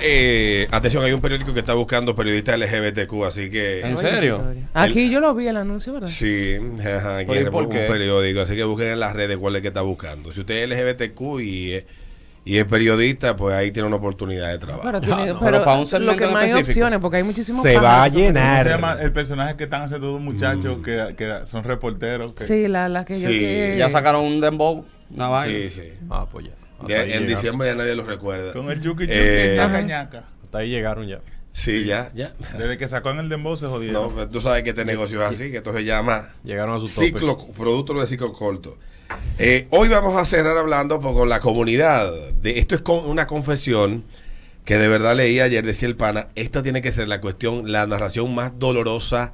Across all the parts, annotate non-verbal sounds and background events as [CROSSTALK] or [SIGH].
Eh, atención, hay un periódico que está buscando periodistas LGBTQ, así que... ¿En serio? Aquí yo lo vi el anuncio, ¿verdad? Sí, ajá, aquí ¿por un periódico, así que busquen en las redes cuál es que está buscando. Si usted es LGBTQ y es, y es periodista, pues ahí tiene una oportunidad de trabajo. Pero, tiene- Ah, no, pero pero para un lo segmento que más hay opciones, porque hay muchísimos Se va a. ¿Cómo se llenar. llama el personaje que están haciendo dos muchachos que, que son reporteros? Que, Sí, la, la que yo que... Ya sacaron un dembow, una vaina. Sí, sí. Ah, pues ya. Ya en diciembre ya nadie lo recuerda. Con el Yuki Yuki Eh, ñaca. Hasta ahí llegaron ya. Sí, ya, ya. Desde que sacó en el dembow se No, jodieron. pues tú sabes que este negocio es así, que esto se llama Llegaron a su tope. ciclo, producto de ciclo corto. Eh, hoy vamos a cerrar hablando pues, con la comunidad. De, esto es con una confesión que de verdad leí ayer, decía el pana, esta tiene que ser la cuestión, la narración más dolorosa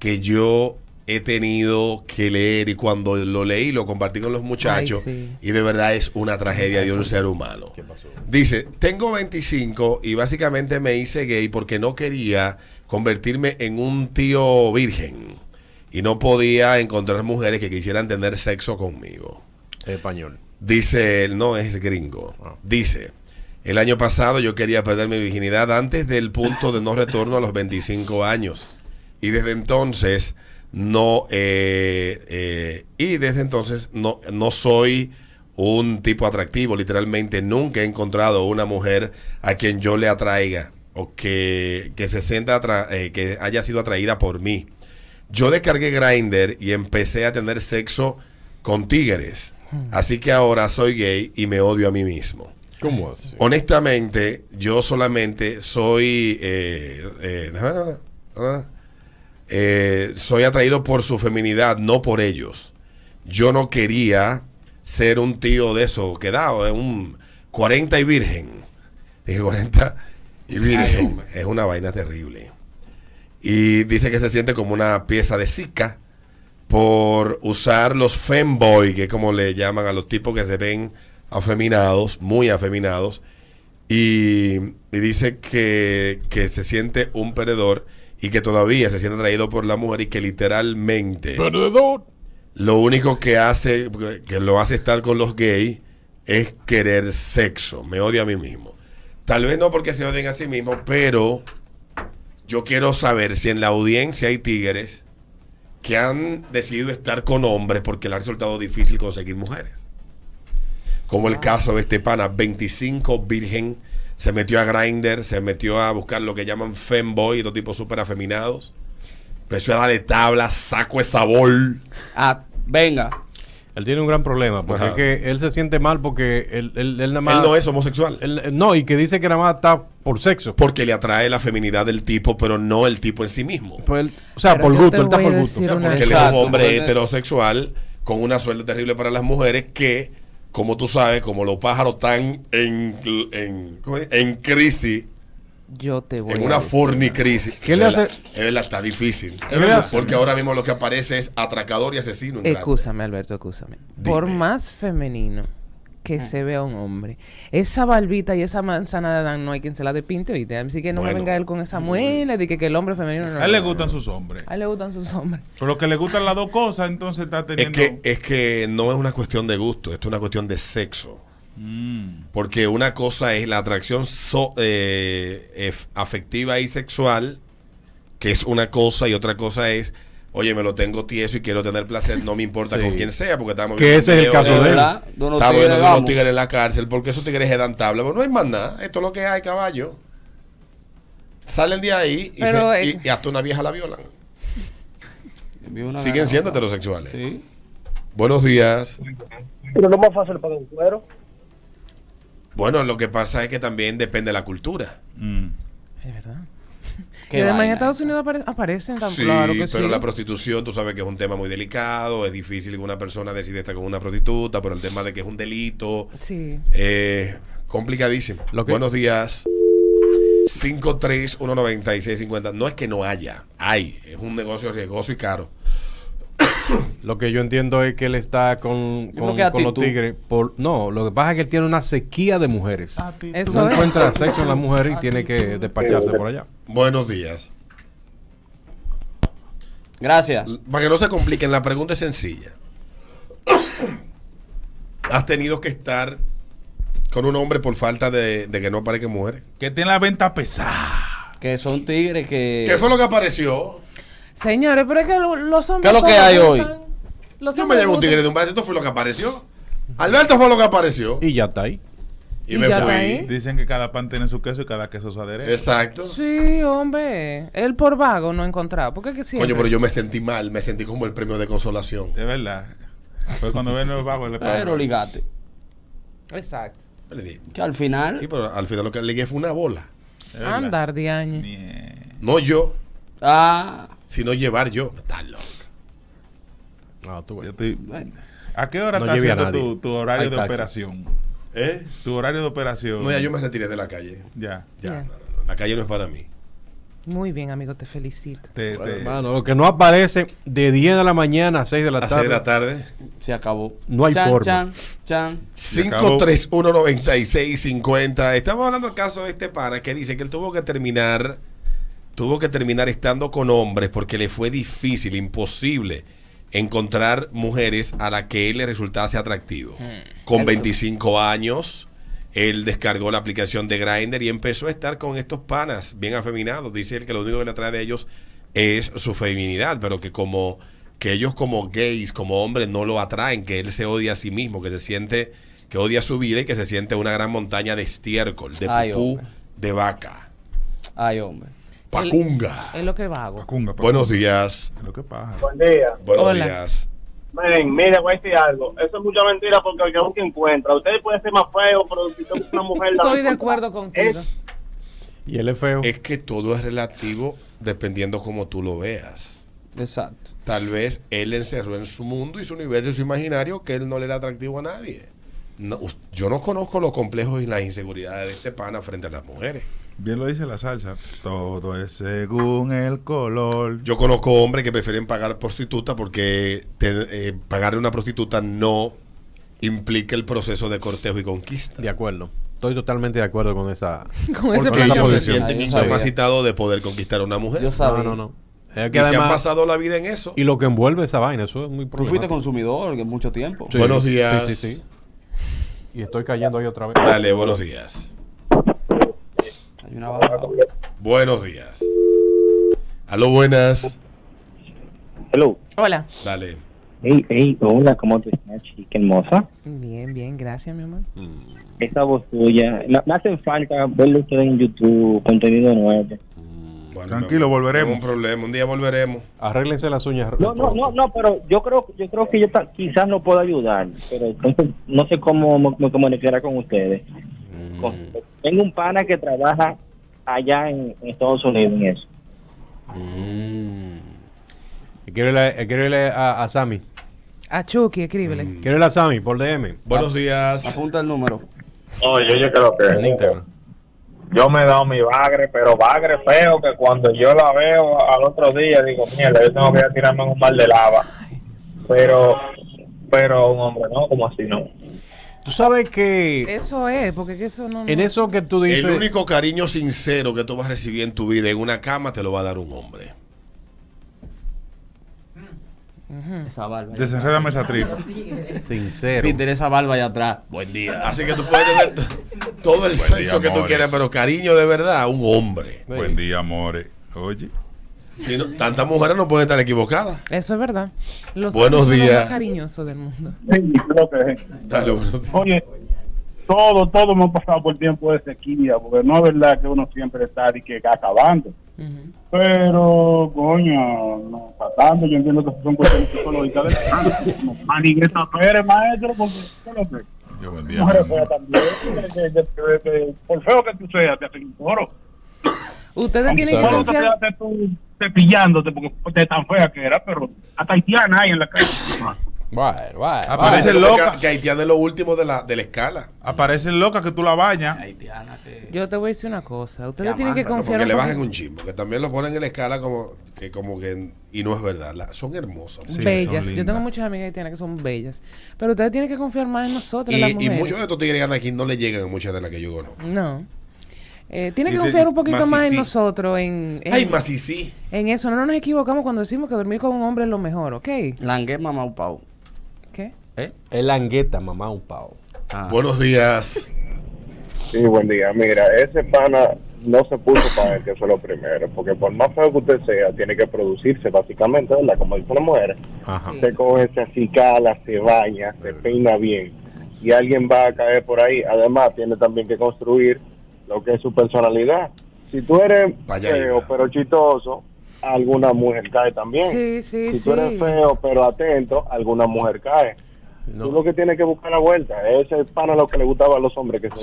que yo he tenido que leer y cuando lo leí lo compartí con los muchachos Ay, sí. y de verdad es una tragedia de un ser humano. ¿Qué pasó? Dice, tengo 25 y básicamente me hice gay porque no quería convertirme en un tío virgen y no podía encontrar mujeres que quisieran tener sexo conmigo. Español. Dice él, no es gringo. Ah. Dice, el año pasado yo quería perder mi virginidad antes del punto de no retorno a los 25 años. Y desde entonces no, eh, eh, y desde entonces no, no soy un tipo atractivo. Literalmente nunca he encontrado una mujer a quien yo le atraiga o que, que se sienta, atra- eh, que haya sido atraída por mí. Yo descargué Grindr y empecé a tener sexo con tigres. Así que ahora soy gay y me odio a mí mismo. ¿Cómo así? Honestamente, yo solamente soy. eh, eh, no, no. Eh, soy atraído por su feminidad, no por ellos. Yo no quería ser un tío de eso, quedado, es un 40 y virgen. Dije 40 y virgen. Es una vaina terrible. Y dice que se siente como una pieza de Zika por usar los femboy, que es como le llaman a los tipos que se ven afeminados, muy afeminados. Y, y dice que, que se siente un perdedor y que todavía se siente atraído por la mujer y que literalmente Perdedor. lo único que hace, que lo hace estar con los gays es querer sexo. Me odia a mí mismo. Tal vez no porque se odien a sí mismos, pero yo quiero saber si en la audiencia hay tigres que han decidido estar con hombres porque le ha resultado difícil conseguir mujeres. Como el caso de este pana, 25 virgen, se metió a Grindr, se metió a buscar lo que llaman femboy, estos tipos súper afeminados. Empezó a darle tabla, saco de sabor. Ah, venga. Él tiene un gran problema, porque Ajá. es que él se siente mal porque él, él, él nada más... Él no es homosexual. él- él- no, y que dice que nada más está por sexo. Porque le atrae la feminidad del tipo, pero no el tipo en sí mismo. Pues él- o sea, Pero por gusto, él está por gusto. O sea, porque él es un hombre heterosexual con una suerte terrible para las mujeres que, como tú sabes, como los pájaros están en, en, ¿cómo es? en crisis, Yo te voy en una fornicrisis. ¿Qué le es verdad, hace? Es verdad, está difícil. ¿Qué le hace? Porque ahora mismo lo que aparece es atracador y asesino. Escúchame, Alberto, escúchame. Por más femenino que se vea un hombre, esa barbita y esa manzana de Adán no hay quien se la depinte, ¿oíste? Así que no Bueno. me venga él con esa muela de que, que el hombre femenino no. A él le gustan sus hombres. A él le gustan sus hombres. Pero que le gustan las dos cosas, entonces está Es teniendo. que, es que no es una cuestión de gusto, esto es una cuestión de sexo. Mm. Porque una cosa es la atracción so- eh, ef- afectiva y sexual, que es una cosa, y otra cosa es, oye, me lo tengo tieso y quiero tener placer, no me importa Sí. con quién sea, porque estamos Que viendo ese es el caso de él. Estamos tigres, viendo de vamos. tigres en la cárcel, porque esos tigres se dan tabla. Pero no hay más nada, esto es lo que hay, caballo. Salen de ahí y, Pero, se- eh, y- y hasta una vieja la violan. Siguen gana- siendo heterosexuales. Sí. Buenos días. Pero no es más fácil para un cuero. Bueno, lo que pasa es que también depende de la cultura. Mm. Es verdad. Qué y además en Estados. Unidos apare- aparecen tan Sí, claro que pero sí. la prostitución, tú sabes que es un tema muy delicado, es difícil que una persona decida estar con una prostituta, pero el tema de que es un delito, Sí. eh, complicadísimo. Lo que- Buenos días. 5319650. No es que no haya, hay. Es un negocio riesgoso y caro. [COUGHS] Lo que yo entiendo es que él está con, con, los tigres. Por, no, lo que pasa es que él tiene una sequía de mujeres. Eso No es. encuentra sexo en las [LAUGHS] mujeres y tiene que despacharse por allá. Buenos días. Gracias. Para que no se compliquen, la pregunta es sencilla. [COUGHS] ¿Has tenido que estar con un hombre por falta de, de que no aparezcan mujeres. Que tiene la venta pesada. Que son tigres que. ¿Qué fue lo que apareció? Señores, pero es que lo- los hombres. ¿Qué es lo que hay hoy? Los Yo me llevo un tigre de un brazo, esto fue lo que apareció. Alberto fue lo que apareció. Y ya está ahí. Y, ¿Y me ya está fui. ahí? Dicen que cada pan tiene su queso y cada queso su aderezo. Exacto. Sí, hombre. Él por vago no ha encontrado. ¿Por qué que siempre? Coño, pero yo me sentí mal, me sentí como el premio de consolación. Es verdad. Fue cuando ven los vagos le Pero ligate. Exacto. Que al final. Sí, pero al final lo que le ligué fue una bola. Andar de año. No yo, Ah. Sino llevar yo. Está loco. Ah, tú. Yo estoy- ¿A qué hora No está lleve a haciendo tu, tu horario Hay de taxi. operación? ¿Eh? Tu horario de operación. No, ya yo me retiré de la calle. Ya. Ya, no, no, no, la calle no es para mí. Muy bien, amigo, te felicito. Te, Bueno, te- hermano, lo que no aparece de 10 de la mañana a 6 de la A tarde. 6 de la tarde. Se acabó. No hay chan, forma. Chan, chan. Se acabó. 5319650. Estamos hablando del caso de este pana que dice que él tuvo que terminar, tuvo que terminar estando con hombres porque le fue difícil, imposible encontrar mujeres a las que él le resultase atractivo. Con 25 años, él descargó la aplicación de Grindr y empezó a estar con estos panas bien afeminados. Dice él que lo único que le atrae de ellos es su feminidad, pero que como que ellos como gays, como hombres, no lo atraen, que él se odia a sí mismo, que se siente, que odia su vida y que se siente una gran montaña de estiércol, de Ay, pupú, hombre. de vaca. Ay, hombre. Pacunga. Es lo que vago. Pacunga, pacunga. Buenos días. Es lo que pasa. Buen día. Buenos Hola. días. Miren, mira, voy a decir algo. Eso es mucha mentira porque el que busca encuentra. Usted puede ser más feo, pero si usted una mujer... la Estoy de acuerdo contigo. Es- Y él es feo. Es que todo es relativo dependiendo cómo tú lo veas. Exacto. Tal vez él encerró en su mundo y su universo y su imaginario que él no le era atractivo a nadie. No, yo no conozco los complejos y las inseguridades de este pana frente a las mujeres. Bien lo dice la salsa. Todo es según el color. Yo conozco hombres que prefieren pagar prostituta porque te- eh, pagarle a una prostituta no implica el proceso de cortejo y conquista. De acuerdo. Estoy totalmente de acuerdo con esa. [LAUGHS] Con ese Porque ellos se sienten Ah, yo sabía. incapacitados de poder conquistar a una mujer. Yo sabía. No, no, no. Es y que se han pasado la vida en eso. Y lo que envuelve esa vaina, eso es muy Tú fuiste consumidor mucho tiempo. Sí, Buenos días. Sí, sí, sí. Y estoy cayendo ahí otra vez. Dale, buenos días. Hay una baja. Buenos días. Aló, buenas. Hello. Hola. Dale. Hey, hey, hola, ¿cómo te estás, chica hermosa? Bien, bien, gracias, mi amor. Esa voz tuya. Me, me hace falta verlo usted en YouTube, contenido nuevo. Bueno, Tranquilo, volveremos. no Un problema, un día volveremos. Arréglense las uñas. No, no, no, no, pero yo creo, yo creo que yo ta- quizás no puedo ayudar, pero entonces no sé cómo me, me comunicará con ustedes. Con- tengo un pana que trabaja allá en, en Estados Unidos en eso. Mm. Quiero irle, quiero irle a, a Sammy. A Chucky, escríbele. Quiero irle a Sammy por DM. Buenos días. Apunta el número. Oye, yo creo En que Instagram. yo me he dado mi bagre, pero bagre feo que cuando yo la veo al otro día digo, mierda, yo tengo que ir a tirarme en un mar de lava. Pero, pero un hombre no, como así no. Tú sabes que Eso es, porque que eso no... en no- eso que tú dices. El único cariño sincero que tú vas a recibir en tu vida en una cama te lo va a dar un hombre. Esa barba. Desenrédame esa tripa. [LAUGHS] Sincero. Peter, esa barba allá atrás. Buen día. Así que tú puedes tener todo el sexo día, que tú quieras, pero cariño de verdad, un hombre. Sí. Buen día, amores. Oye. Si no, tantas mujeres no pueden estar equivocadas. Eso es verdad. Los Buenos los días. más cariñosos del mundo. Sí, creo que es. Dale, buenos días. Oye, todo, todo hemos pasado por tiempo de sequía, porque no es verdad que uno siempre está de que acabando. Ujú. Pero, coño, no tratando, yo entiendo que son cuestiones psicológicas del No, Manigues Pérez, maestro, porque ¿qué es lo que? Yo buen día. Mujeres feas también, por feo que tú seas, te hacen un toro. Ustedes tienen que te confiar... quedaste tú cepillándote porque tan fea que era, pero hasta haitiana hay en la calle. Bueno, bueno, Aparece Parece loca. Que, que Haitiana es lo último de la, de la escala. Aparecen locas que tú la bañas. Haitiana que. Yo te voy a decir una cosa. Ustedes Ya, tienen que confiar Porque le bajen un chimbo, que también lo ponen en la escala como que, como que y no es verdad. La- son hermosas. Sí, bellas. son Yo tengo muchas amigas haitianas que son bellas. Pero ustedes tienen que confiar más en nosotros, Y, las y muchos de estos tigres que aquí no le llegan a muchas de las que yo conozco. No. Eh, tienen Y que confiar un poquito más en sí. nosotros, en, en, Ay, más y sí. en eso. No nos equivocamos cuando decimos que dormir con un hombre es lo mejor, ¿ok? Langue mamá un pau. ¿Qué? ¿Eh? Es langueta, mamá, un pavo. Ah. Buenos días. Sí, buen día. Mira, ese pana no se puso para él, que eso es lo primero, porque por más feo que usted sea, tiene que producirse básicamente, ¿verdad? Como dicen las mujeres. Ajá. Se coge, se acicala, se baña, se peina bien. Y alguien va a caer por ahí. Además, tiene también que construir lo que es su personalidad. Si tú eres Vaya feo pero chistoso, alguna mujer cae también. Sí, sí, si sí. tú eres feo pero atento, alguna mujer cae. No. Tú lo que tienes que buscar la vuelta. Ese es pana lo que le gustaba a los hombres que se.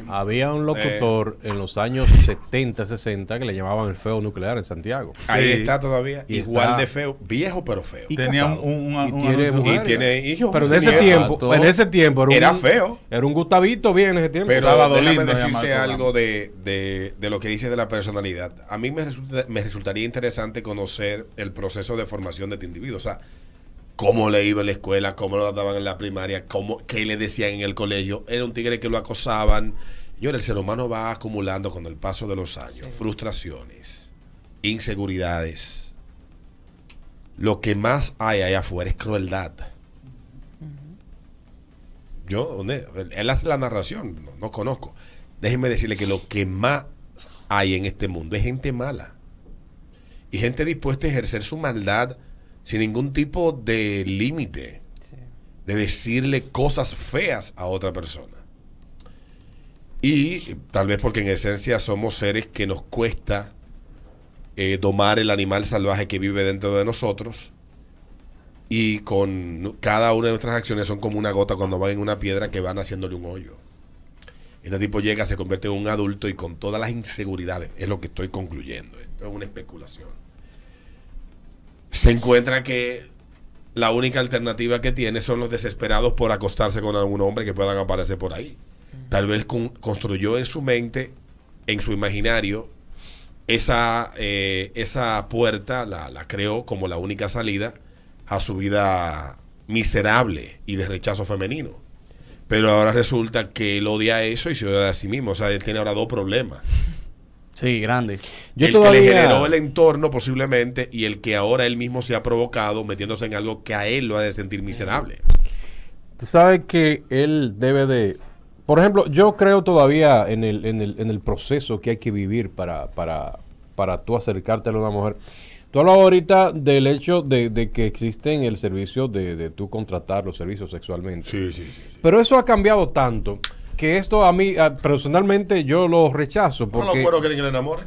Sí. Había un locutor en los años 70, 60 que le llamaban el feo nuclear en Santiago. Ahí está todavía. Y Igual está- de feo. Viejo, pero feo. Y Tenía un- un- un- y tiene anuncio. mujer. Y tiene hijos. Pero en ese tiempo, en ese tiempo era, Era un, feo. Era un Gustavito bien en ese tiempo. Pero Sábado déjame decirte algo de, de, de lo que dices de la personalidad. A mí me, resulta- me resultaría interesante conocer el proceso de formación de este individuo. O sea, cómo le iba en la escuela, cómo lo trataban en la primaria, cómo, qué le decían en el colegio. Era un tigre que lo acosaban. Señor, el ser humano va acumulando con el paso de los años frustraciones, inseguridades. Lo que más hay allá afuera es crueldad. Yo, ¿dónde? él hace la narración, no, no conozco. Déjenme decirle que lo que más hay en este mundo es gente mala. Y gente dispuesta a ejercer su maldad sin ningún tipo de límite. De decirle cosas feas a otra persona. Y eh, tal vez porque en esencia somos seres que nos cuesta eh, domar el animal salvaje que vive dentro de nosotros y con cada una de nuestras acciones son como una gota cuando van en una piedra que van haciéndole un hoyo. Este tipo llega, se convierte en un adulto y con todas las inseguridades, es lo que estoy concluyendo, esto es una especulación. Se encuentra que la única alternativa que tiene son los desesperados por acostarse con algún hombre que puedan aparecer por ahí. Tal vez con- construyó en su mente, en su imaginario, esa, eh, esa puerta, la, la creó como la única salida a su vida miserable y de rechazo femenino. Pero ahora resulta que él odia eso y se odia a sí mismo. O sea, él tiene ahora dos problemas. Sí, grande. Yo el todavía- que le generó el entorno posiblemente y el que ahora él mismo se ha provocado metiéndose en algo que a él lo ha de sentir miserable. Tú sabes que él debe de... Por ejemplo, yo creo todavía en el, en el, en el proceso que hay que vivir para, para, para tú acercarte a una mujer. Tú hablas ahorita del hecho de, de que existen el servicio de, de tú contratar los servicios sexualmente. Sí, sí, sí. Pero eso ha cambiado tanto que esto a mí, a- personalmente, yo lo rechazo. ¿Por Porque, los quieren que le enamoren?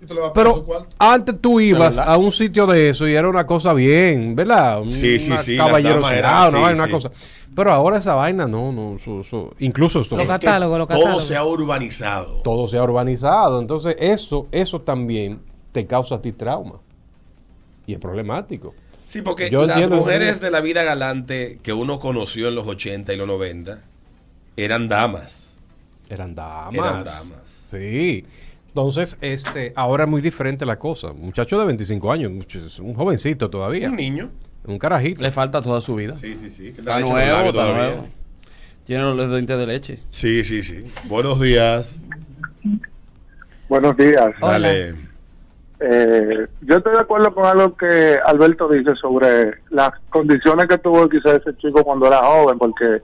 Si tú le vas a pagar su pero cuarto. antes tú ibas a un sitio de eso y era una cosa bien, ¿verdad? Sí, sí, Una sí, caballerosidad, era- una, sí, vaina, una sí. cosa. Pero ahora esa vaina no, no, incluso esto, Es que catálogos, los Todo se ha urbanizado. todo se ha urbanizado. Entonces, eso, eso también te causa a ti trauma. Y es problemático. Sí, porque Yo las mujeres de la vida galante que uno conoció en los 80 y los 90 eran damas. Eran damas. Eran damas. Sí. Entonces, este, ahora es muy diferente la cosa. Un muchacho de 25 años, es un jovencito todavía. Un niño. Un carajito. Le falta toda su vida. Sí, sí, sí. Está nuevo, está todavía. nuevo. Tiene los dientes de leche. Sí, sí, sí. Buenos días. Buenos días. Dale. Eh, yo estoy de acuerdo con algo que Alberto dice sobre las condiciones que tuvo quizás ese chico cuando era joven, porque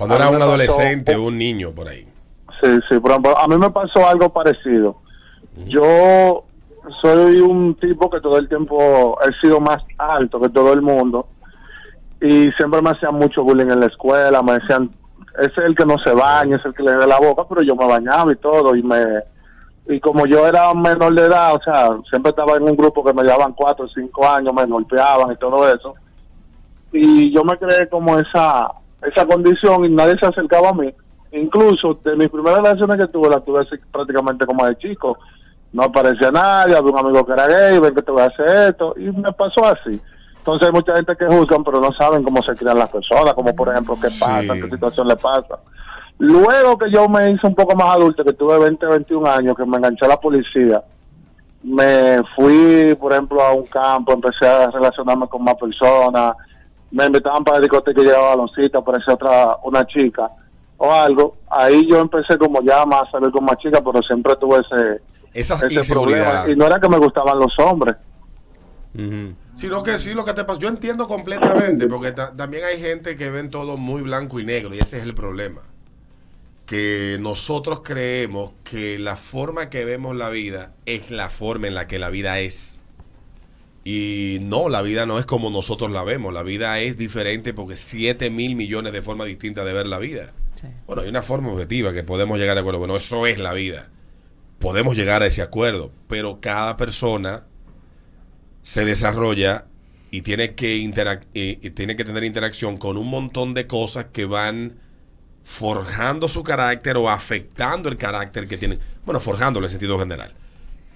Cuando era un pasó- adolescente o un niño por ahí. sí, sí, por ejemplo, a mí me pasó algo parecido. Yo soy un tipo que todo el tiempo he sido más alto que todo el mundo y siempre me hacían mucho bullying en la escuela, me decían, es el que no se baña, es el que le dé la boca, pero yo me bañaba y todo y me y como yo era menor de edad, o sea, siempre estaba en un grupo que me llevaban cuatro o cinco años, me golpeaban y todo eso. Y yo me creé como esa esa condición y nadie se acercaba a mí. Incluso de mis primeras relaciones que tuve, las tuve así prácticamente como de chico. No aparecía nadie, había un amigo que era gay, ven que te voy a hacer esto, y me pasó así. Entonces hay mucha gente que juzgan, pero no saben cómo se crian las personas, como por ejemplo qué pasa, Sí. qué situación le pasa. Luego que yo me hice un poco más adulto, que tuve 20, 21 años, que me enganché a la policía, me fui, por ejemplo, a un campo, empecé a relacionarme con más personas, me invitaban para la discoteca y llevaba baloncito, aparecía otra, una chica o algo. Ahí yo empecé como ya más a salir con más chicas, pero siempre tuve ese, Esas ese inseguridades. problema. Y no era que me gustaban los hombres. Ujú. Sino que sí, lo que te pasa. Yo entiendo completamente, porque ta- también hay gente que ven todo muy blanco y negro, y ese es el problema. que nosotros creemos que la forma que vemos la vida es la forma en la que la vida es. Y no, la vida no es como nosotros la vemos. La vida es diferente porque 7 mil millones de formas distintas de ver la vida. Sí. Bueno, hay una forma objetiva que podemos llegar a acuerdo. Bueno, eso es la vida. Podemos llegar a ese acuerdo, pero cada persona se desarrolla y tiene que, interac- y- y tiene que tener interacción con un montón de cosas que van forjando su carácter o afectando el carácter que tiene. Bueno, forjándolo en sentido general.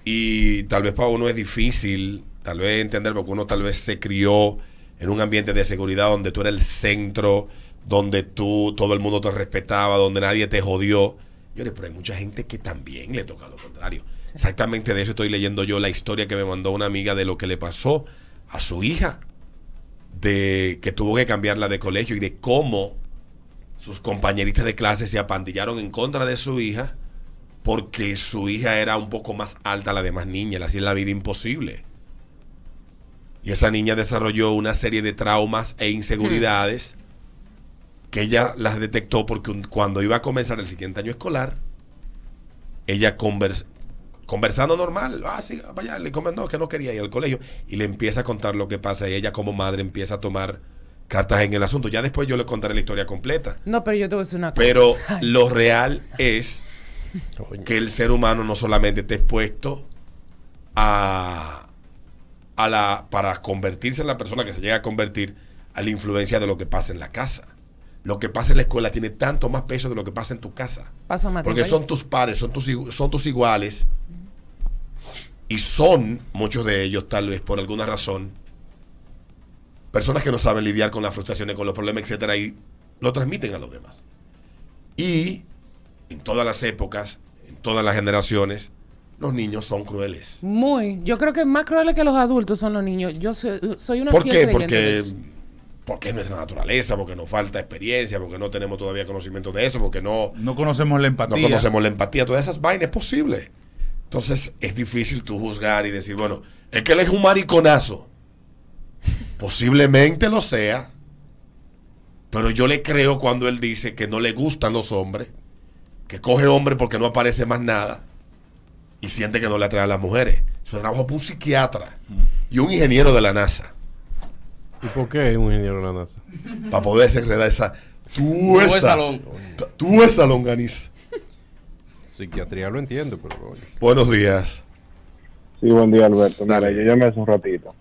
Y tal vez para uno es difícil, tal vez entender, porque uno tal vez se crió en un ambiente de seguridad donde tú eras el centro, donde tú, todo el mundo te respetaba, donde nadie te jodió. Señores, pero hay mucha gente que también le toca lo contrario. Exactamente de eso estoy leyendo yo la historia que me mandó una amiga de lo que le pasó a su hija, de que tuvo que cambiarla de colegio y de cómo sus compañeritas de clase se apandillaron en contra de su hija porque su hija era un poco más alta a la demás niña, le hacía la vida imposible. Y esa niña desarrolló una serie de traumas e inseguridades que ella las detectó porque un- cuando iba a comenzar el siguiente año escolar, ella convers- conversando normal, ah, sí, vaya, le comentó que no quería ir al colegio y le empieza a contar lo que pasa y ella como madre empieza a tomar cartas en el asunto. Ya después yo le contaré la historia completa. No, pero yo te voy a decir una cosa. Pero Ay. lo real es que el ser humano no solamente está expuesto a, a la para convertirse en la persona que se llega a convertir a la influencia de lo que pasa en la casa. Lo que pasa en la escuela tiene tanto más peso de lo que pasa en tu casa. Pasa más Porque son tus pares, son tus, son tus iguales. Y son, muchos de ellos, tal vez por alguna razón, personas que no saben lidiar con las frustraciones, con los problemas, etcétera, y lo transmiten a los demás. Y en todas las épocas, en todas las generaciones, los niños son crueles. Muy. Yo creo que más crueles que los adultos son los niños. Yo soy, soy una ¿Por fiel qué? Porque, porque es nuestra naturaleza, porque nos falta experiencia, porque no tenemos todavía conocimiento de eso, porque no, No conocemos la empatía. no conocemos la empatía, todas esas vainas es posible. Entonces es difícil tú juzgar y decir, bueno, es que él es un mariconazo. Posiblemente lo sea, pero yo le creo cuando él dice que no le gustan los hombres, que coge hombre porque no aparece más nada y siente que no le atrae a las mujeres. Eso es trabajo para un psiquiatra y un ingeniero de la NASA ¿Y por qué un ingeniero de la NASA? para poder desenredar esa Buen tuesa, salón. tuesa longaniza. Psiquiatría lo entiendo, pero. Buenos días. Sí, buen día, Alberto. Mira, Dale. yo llamé hace un ratito.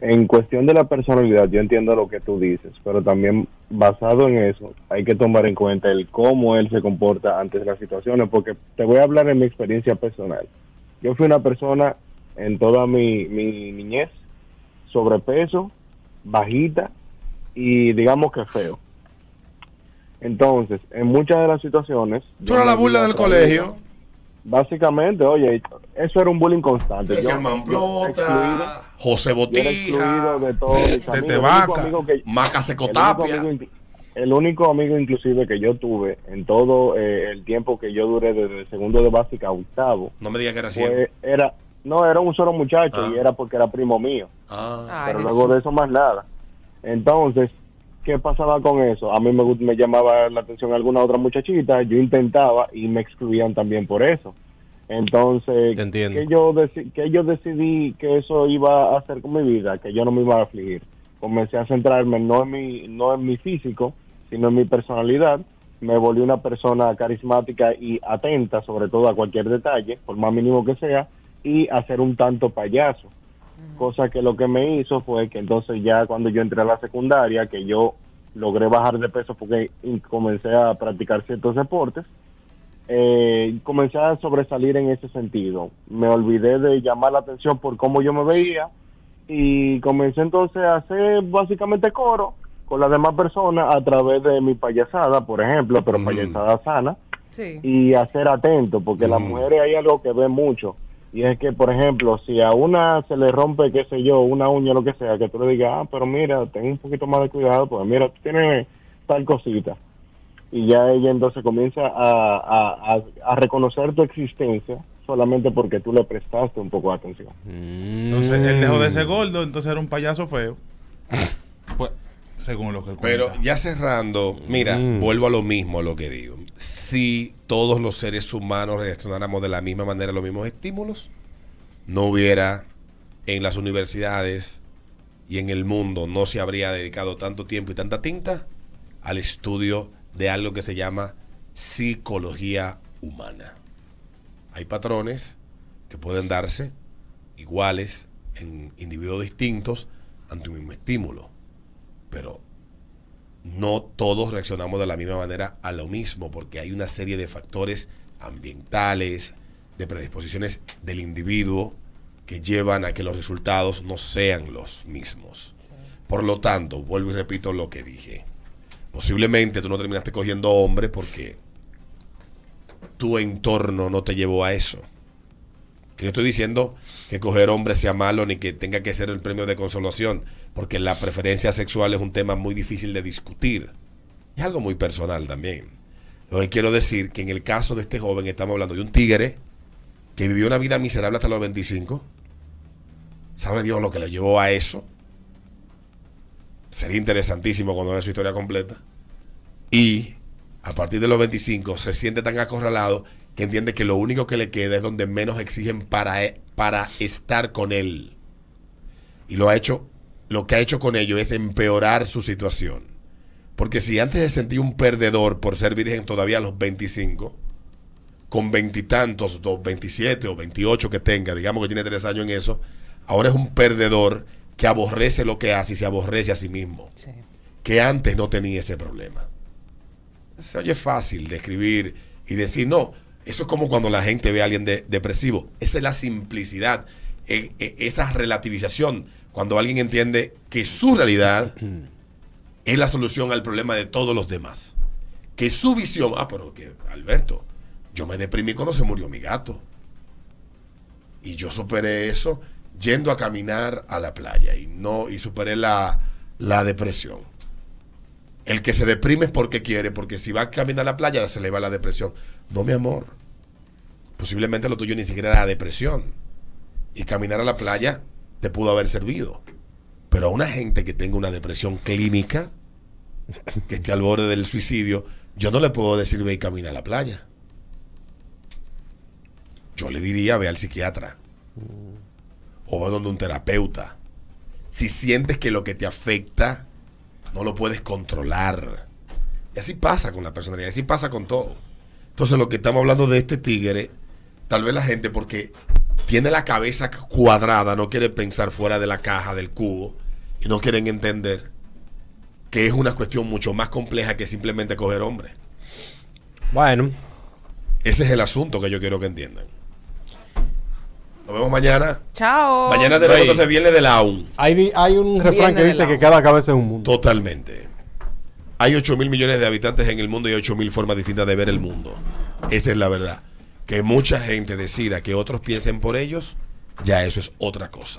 En cuestión de la personalidad, yo entiendo lo que tú dices, pero también basado en eso, hay que tomar en cuenta el cómo él se comporta ante las situaciones, porque te voy a hablar en mi experiencia personal. Yo fui una persona en toda mi, mi niñez, sobrepeso, bajita y digamos que feo. Entonces, en muchas de las situaciones... Tú eras la burla del colegio. Básicamente, oye, eso era un bullying constante. Yo- yo Mamplota, excluido, José excluido Botija, de todos mis Tete amigos. El único Vaca, amigo que- Maca el único Secotapia. amigo el único amigo inclusive que yo tuve en todo eh, el tiempo que yo duré desde el segundo de básica a octavo No me digas que era ciego. fue, era no era un solo muchacho Ah. y era porque era primo mío Ah, pero luego de eso más nada entonces qué pasaba con eso a mí me, me llamaba la atención alguna otra muchachita yo intentaba y me excluían también por eso entonces que yo deci- que yo decidí que eso iba a hacer con mi vida que yo no me iba a afligir. Comencé a centrarme no en mi no en mi físico sino en mi personalidad. Me volví una persona carismática y atenta sobre todo a cualquier detalle por más mínimo que sea y a ser un tanto payaso. Cosa que lo que me hizo fue que entonces ya cuando yo entré a la secundaria que yo logré bajar de peso porque y comencé a practicar ciertos deportes eh, comencé a sobresalir en ese sentido. Me olvidé de llamar la atención por cómo yo me veía y comencé entonces a hacer básicamente coro con las demás personas a través de mi payasada, por ejemplo, pero Mm. payasada sana Sí. y a ser atento, porque las Mm. mujeres hay algo que ven mucho. Y es que, por ejemplo, si a una se le rompe, qué sé yo, una uña, lo que sea, que tú le digas, ah, pero mira, ten un poquito más de cuidado, pues mira, tú tienes tal cosita. Y ya ella entonces comienza a, a, a, a reconocer tu existencia solamente porque tú le prestaste un poco de atención. Entonces él dejó de ser gordo, entonces era un payaso feo. Pues, según lo que él pero ya cerrando, mira, Mm. vuelvo a lo mismo a lo que digo. si todos los seres humanos reaccionáramos de la misma manera a los mismos estímulos, no hubiera en las universidades y en el mundo, no se habría dedicado tanto tiempo y tanta tinta al estudio de algo que se llama psicología humana. Hay patrones que pueden darse iguales en individuos distintos ante un mismo estímulo, pero no todos reaccionamos de la misma manera a lo mismo, porque hay una serie de factores ambientales, de predisposiciones del individuo que llevan a que los resultados no sean los mismos. Por lo tanto, vuelvo y repito lo que dije. Posiblemente tú no terminaste cogiendo hombre porque tu entorno no te llevó a eso. Que no estoy diciendo que coger hombre sea malo ni que tenga que ser el premio de consolación, porque la preferencia sexual es un tema muy difícil de discutir. Es algo muy personal también. Lo que quiero decir que en el caso de este joven estamos hablando de un tigre que vivió una vida miserable hasta los 25. ¿Sabe Dios lo que le llevó a eso? Sería interesantísimo vea su historia completa. Y a partir de los 25 se siente tan acorralado que entiende que lo único que le queda es donde menos exigen para, e- para estar con él. Y lo ha hecho, lo que ha hecho con ello es empeorar su situación. Porque si antes se sentía un perdedor por ser virgen todavía a los 25, con veintitantos, dos, 27 o 28 que tenga, digamos que tiene tres años en eso, ahora es un perdedor que aborrece lo que hace y se aborrece a sí mismo. Sí. Que antes no tenía ese problema. Se oye fácil de escribir y decir, no, eso es como cuando la gente ve a alguien de- depresivo. Esa es la simplicidad, eh, eh, esa relativización, cuando alguien entiende que su realidad es la solución al problema de todos los demás. Que su visión, ah, pero que, Alberto, yo me deprimí cuando se murió mi gato. Y yo superé eso yendo a caminar a la playa y no y superé la, la depresión. El que se deprime es porque quiere, porque si va a caminar a la playa se le va la depresión. No, mi amor. Posiblemente lo tuyo ni siquiera era depresión. Y caminar a la playa te pudo haber servido. Pero a una gente que tenga una depresión clínica, que esté al borde del suicidio, yo no le puedo decir ve y camina a la playa. Yo le diría ve al psiquiatra. O va donde un terapeuta. Si sientes que lo que te afecta no lo puedes controlar. Y así pasa con la personalidad, así pasa con todo. Entonces lo que estamos hablando de este tigre, tal vez la gente porque tiene la cabeza cuadrada, no quiere pensar fuera de la caja del cubo y no quieren entender que es una cuestión mucho más compleja que simplemente coger hombre. Bueno, Ese es el asunto que yo quiero que entiendan. Nos vemos mañana. Chao. Mañana tenemos entonces viernes de la UN. hay, hay un refrán que dice que cada cabeza es un mundo. Totalmente. Hay 8 mil millones de habitantes en el mundo y 8 mil formas distintas de ver el mundo. Esa es la verdad. Que mucha gente decida que otros piensen por ellos, ya eso es otra cosa.